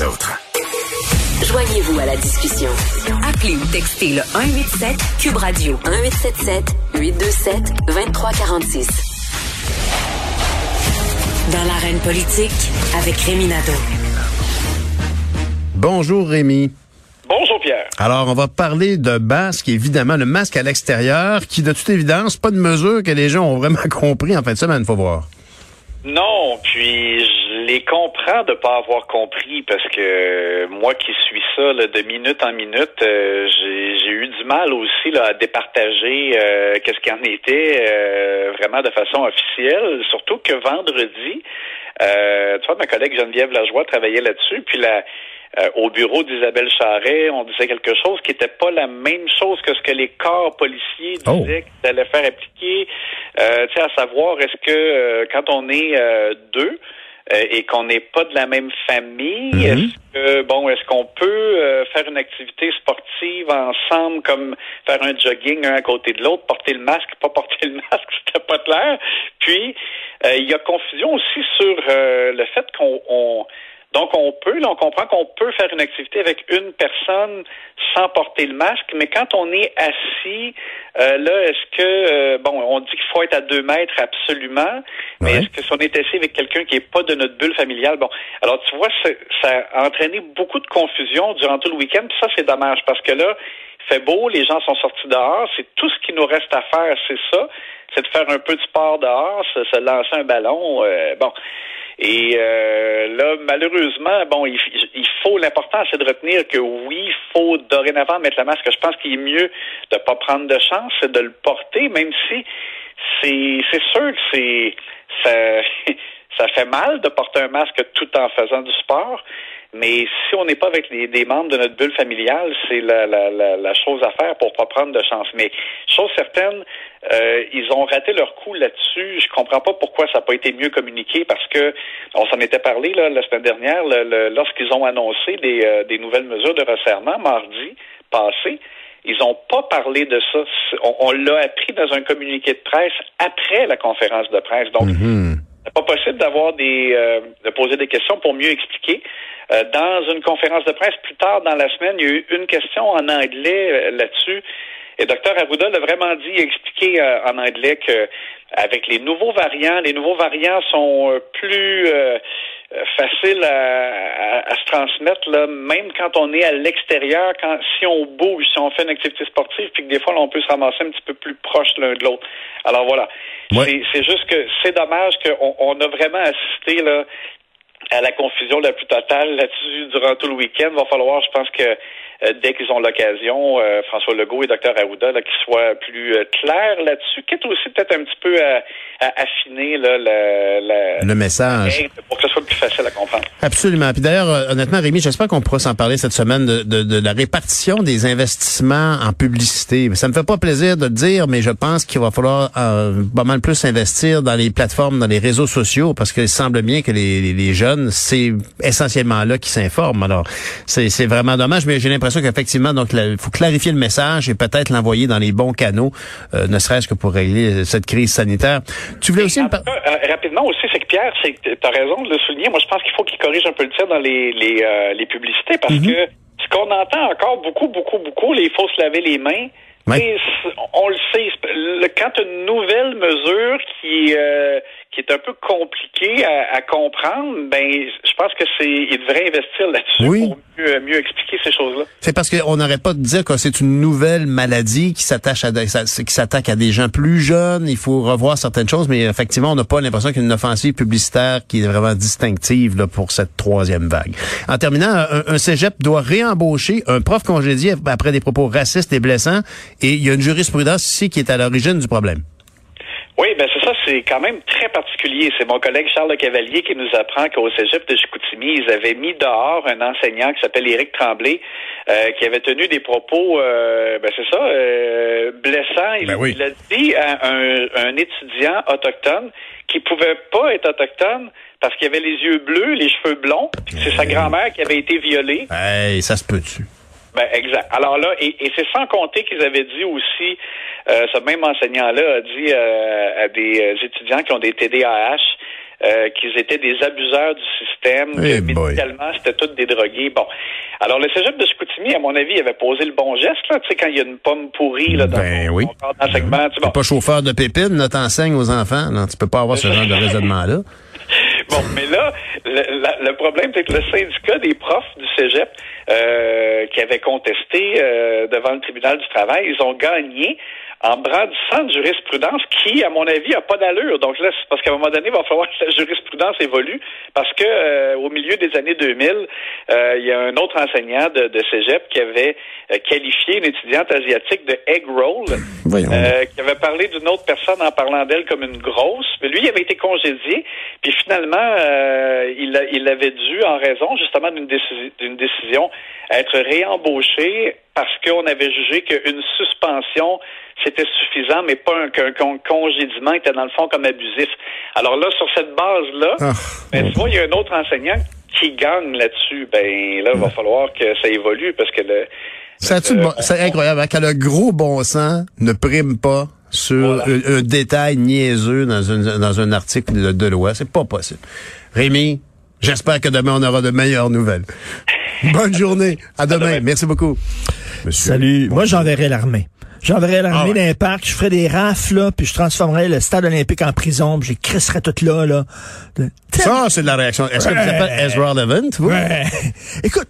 les autres. Joignez-vous à la discussion. Appelez ou textez le 187 Cube Radio 1877 827 2346. Dans l'arène politique avec Rémi Nadeau. Bonjour Rémi. Bonjour Pierre. Alors, on va parler de masque, évidemment, le masque à l'extérieur, qui de toute évidence, pas de mesure que les gens ont vraiment compris en fin de semaine, faut voir. Non, puis je les comprends de pas avoir compris parce que moi qui suis ça là, de minute en minute, euh, j'ai eu du mal aussi là, à départager euh, qu'est-ce qu'il en était euh, vraiment de façon officielle, surtout que vendredi, tu vois, ma collègue Geneviève Lajoie travaillait là-dessus, puis la au bureau d'Isabelle Charret, on disait quelque chose qui n'était pas la même chose que ce que les corps policiers Oh. disaient qu'ils allaient faire appliquer. Euh, tu sais, à savoir, est-ce que euh, quand on est euh, deux euh, et qu'on n'est pas de la même famille, Mhm. est-ce que bon, est-ce qu'on peut euh, faire une activité sportive ensemble, comme faire un jogging un à côté de l'autre, porter le masque, pas porter le masque, c'était pas clair. Puis euh, il y a confusion aussi sur euh, le fait qu'on on- donc, on peut, là, on comprend qu'on peut faire une activité avec une personne sans porter le masque, mais quand on est assis, euh, là, est-ce que, euh, bon, on dit qu'il faut être à deux mètres absolument, mais Ouais. est-ce que si on est assis avec quelqu'un qui est pas de notre bulle familiale, bon, alors tu vois, ça a entraîné beaucoup de confusion durant tout le week-end, puis ça, c'est dommage, parce que là, fait beau, les gens sont sortis dehors, c'est tout ce qui nous reste à faire, c'est ça, c'est de faire un peu de sport dehors, se, lancer un ballon, euh, bon. Et euh, là, malheureusement, bon, il, faut l'important, c'est de retenir que oui, il faut dorénavant mettre le masque. Je pense qu'il est mieux de pas prendre de chance, c'est de le porter, même si c'est c'est sûr que c'est ça ça fait mal de porter un masque tout en faisant du sport. Mais si on n'est pas avec les, des membres de notre bulle familiale, c'est la, la, la, la chose à faire pour pas prendre de chance. Mais chose certaine, euh, ils ont raté leur coup là-dessus. Je comprends pas pourquoi ça n'a pas été mieux communiqué parce que on s'en était parlé là, la semaine dernière lorsqu'ils ont annoncé des, euh, des nouvelles mesures de resserrement mardi passé. Ils n'ont pas parlé de ça. On, on l'a appris dans un communiqué de presse après la conférence de presse. Donc, Mhm. C'est pas possible d'avoir des euh, de poser des questions pour mieux expliquer. Euh, dans une conférence de presse plus tard dans la semaine, il y a eu une question en anglais euh, là-dessus. Et Dr Arruda l'a vraiment dit, expliqué euh, en anglais que avec les nouveaux variants, les nouveaux variants sont euh, plus euh, faciles à, à- à se transmettre, là, même quand on est à l'extérieur, quand si on bouge, si on fait une activité sportive, puis que des fois là, on peut se ramasser un petit peu plus proche l'un de l'autre. Alors voilà. Ouais. C'est- juste que c'est dommage qu'on on a vraiment assisté là à la confusion la plus totale là-dessus durant tout le week-end. Va falloir, je pense que euh, dès qu'ils ont l'occasion, euh, François Legault et Dr Arruda, là, qu'ils soient plus euh, clairs là-dessus, quitte aussi peut-être un petit peu à, à affiner là, la, la, Le message. pour facile à comprendre. Absolument. Puis d'ailleurs, euh, honnêtement, Rémi, j'espère qu'on pourra s'en parler cette semaine de, de, de la répartition des investissements en publicité. Ça me fait pas plaisir de le dire, mais je pense qu'il va falloir euh, pas mal plus investir dans les plateformes, dans les réseaux sociaux, parce qu'il semble bien que les, les- les jeunes, c'est essentiellement là qu'ils s'informent. Alors, c'est vraiment dommage, mais j'ai l'impression qu'effectivement, donc, il faut clarifier le message et peut-être l'envoyer dans les bons canaux, euh, ne serait-ce que pour régler cette crise sanitaire. Tu voulais aussi euh, rapidement aussi, c'est que Pierre, raison de le souligner. Moi, je pense qu'il faut qu'il corrige un peu le tir dans les les, euh, les publicités parce Mhm. que ce qu'on entend encore beaucoup, beaucoup, beaucoup, les il faut se laver les mains. Ouais. On le sait, quand une nouvelle mesure qui euh, qui est un peu compliquée à, à comprendre, ben je pense que c'est il devrait investir là-dessus Oui. pour mieux, mieux expliquer ces choses-là. C'est parce qu'on n'arrête pas de dire que c'est une nouvelle maladie qui s'attache à qui s'attaque à des gens plus jeunes. Il faut revoir certaines choses, mais effectivement, on n'a pas l'impression qu'il y a une offensive publicitaire qui est vraiment distinctive là, pour cette troisième vague. En terminant, un, un cégep doit réembaucher un prof congédié après des propos racistes et blessants, et il y a une jurisprudence ici qui est à l'origine du problème. Oui, ben c'est ça, c'est quand même très particulier. C'est mon collègue Charles Le Cavalier qui nous apprend qu'au Cégep de Chicoutimi, ils avaient mis dehors un enseignant qui s'appelle Éric Tremblay, euh, qui avait tenu des propos, euh, ben c'est ça, euh, blessants. Il, Ben oui. il a dit à un, un étudiant autochtone qui pouvait pas être autochtone parce qu'il avait les yeux bleus, les cheveux blonds, c'est sa grand-mère qui avait été violée. Hey, ça se peut-tu? Ben, exact. Alors là, et, et c'est sans compter qu'ils avaient dit aussi, euh, ce même enseignant-là a dit euh, à des euh, étudiants qui ont des TDAH, euh, qu'ils étaient des abuseurs du système, que boy. médicalement, c'était tous des drogués. Bon. Alors, le cégep de Chicoutimi, à mon avis, avait posé le bon geste, là. Tu sais, quand il y a une pomme pourrie, là, dans Ben ton- oui. ton tu T'es bon. pas chauffeur de pépines, là, t'enseignes aux enfants. Non, tu peux pas avoir ce genre de raisonnement-là. Bon, mais là, le, le problème, c'est que le syndicat des profs du cégep euh, qui avait contesté euh, devant le tribunal du travail, ils ont gagné en brandissant de jurisprudence qui, à mon avis, a pas d'allure. Donc là, c'est parce qu'à un moment donné, il va falloir que la jurisprudence évolue parce que euh, au milieu des années 2000, euh, il y a un autre enseignant de, de cégep qui avait euh, qualifié une étudiante asiatique de egg roll. Euh, qui avait parlé d'une autre personne en parlant d'elle comme une grosse. Mais lui, il avait été congédié. Puis finalement, euh, il, a- il avait dû, en raison justement d'une décision, d'une décision, être réembauché parce qu'on avait jugé qu'une suspension, c'était suffisant, mais pas un, qu'un qu'un congédiement était dans le fond comme abusif. Alors là, sur cette base-là, Ah, ben, tu vois, il y a un autre enseignant qui gagne là-dessus. Ben là, il va falloir que ça évolue parce que le bon- C'est incroyable, hein, quand le gros bon sens ne prime pas sur Voilà. un, un détail niaiseux dans un, dans un article de, de loi. C'est pas possible. Rémi, j'espère que demain, on aura de meilleures nouvelles. Bonne journée. À demain. demain. Merci beaucoup. Monsieur. Salut. Moi, j'enverrais l'armée. J'enverrais l'armée Ah ouais. dans les parcs, je ferais des rafles, là, puis je transformerais le stade olympique en prison, puis je les crisserais tout là, là. De- Ça, c'est de la réaction. Est-ce que tu Ouais. t'appelles Ezra Levin, tu vois? Ouais. Écoute,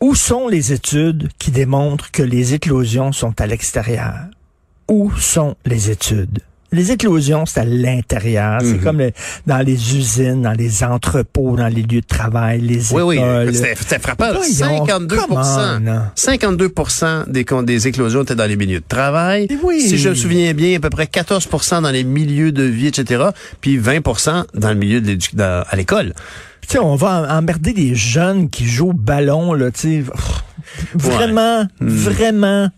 où sont les études qui démontrent que les éclosions sont à l'extérieur? Où sont les études? Les éclosions, c'est à l'intérieur. Mhm. C'est comme le- dans les usines, dans les entrepôts, dans les lieux de travail, les Oui, oui. écoles. C'était frappant. Voyons, 52 come on. 52 des, con- des éclosions étaient dans les milieux de travail. Eh oui. Si je me souviens bien, à peu près 14% dans les milieux de vie, etc. Puis 20% dans le milieu de dans- à l'école. Tu on va emmerder des jeunes qui jouent au ballon, là, tu Vraiment, vraiment.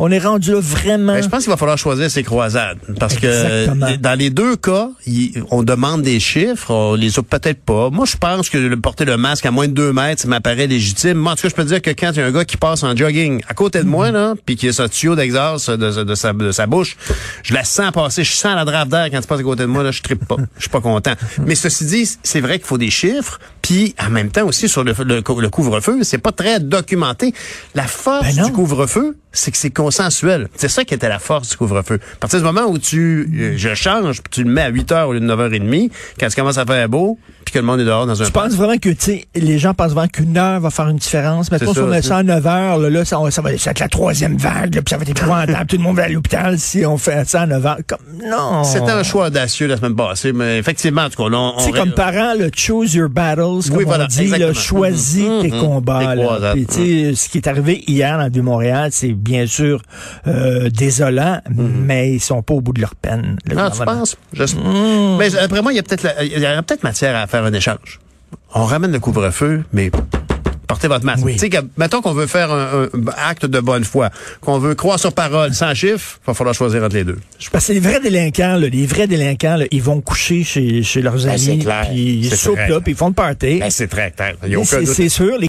On est rendu là vraiment. Ben, je pense qu'il va falloir choisir ses croisades. Parce Exactement. que dans les deux cas, il- on demande des chiffres, on les a peut-être pas. Moi, je pense que le porter le masque à moins de deux mètres, ça m'apparaît légitime. Moi, en tout cas, je peux te dire que quand il y a un gars qui passe en jogging à côté de moi, là, puis qui a ce tuyau d'exhaust de, de sa, de sa bouche, je la sens passer, je sens la drave d'air quand tu passes à côté de moi, là, je trippe pas. Je suis pas content. Mais ceci dit, c'est vrai qu'il faut des chiffres, puis en même temps aussi sur le, le, le couvre-feu, c'est pas très documenté. La force Ben du couvre-feu, c'est que c'est consensuel. C'est ça qui était la force du couvre-feu. À partir du moment où tu, euh, je change, puis tu le mets à 8 heures au lieu de 9h30, quand tu commences à faire beau, puis que le monde est dehors dans un Tu parc. penses vraiment que, les gens pensent vraiment qu'une heure va faire une différence? Maintenant, si on met ça à 9 heures, là, là, ça, ça va ça va être la troisième vague, là, puis ça va être épouvantable. Tout le monde va à l'hôpital si on fait ça à 9 heures. Comme, non. C'était un choix audacieux la semaine passée, mais effectivement, en tout cas, là, on, Tu sais, comme parent, là, choose your battles, comme Oui, voilà, on dit, là, choisis Mhm, tes mhm, combats. tes là. Puis, sais, ce qui est arrivé hier dans le Vieux-Montréal, c'est bien sûr euh, désolant, mais ils sont pas au bout de leur peine. le Mhm. Ah, tu penses? Je- Mais après moi, il y a peut-être la- il y aurait peut-être matière à faire un échange. On ramène le couvre-feu, mais portez votre masque. Oui. Tu sais, mettons qu'on veut faire un, un acte de bonne foi, qu'on veut croire sur parole, sans chiffre, il va falloir choisir entre les deux. Parce que les vrais délinquants, là, les vrais délinquants, là, ils vont coucher chez, chez leurs Ben, amis, clair. puis ils soupent là, puis ils font le party. Ben, c'est très clair. C'est sûr, les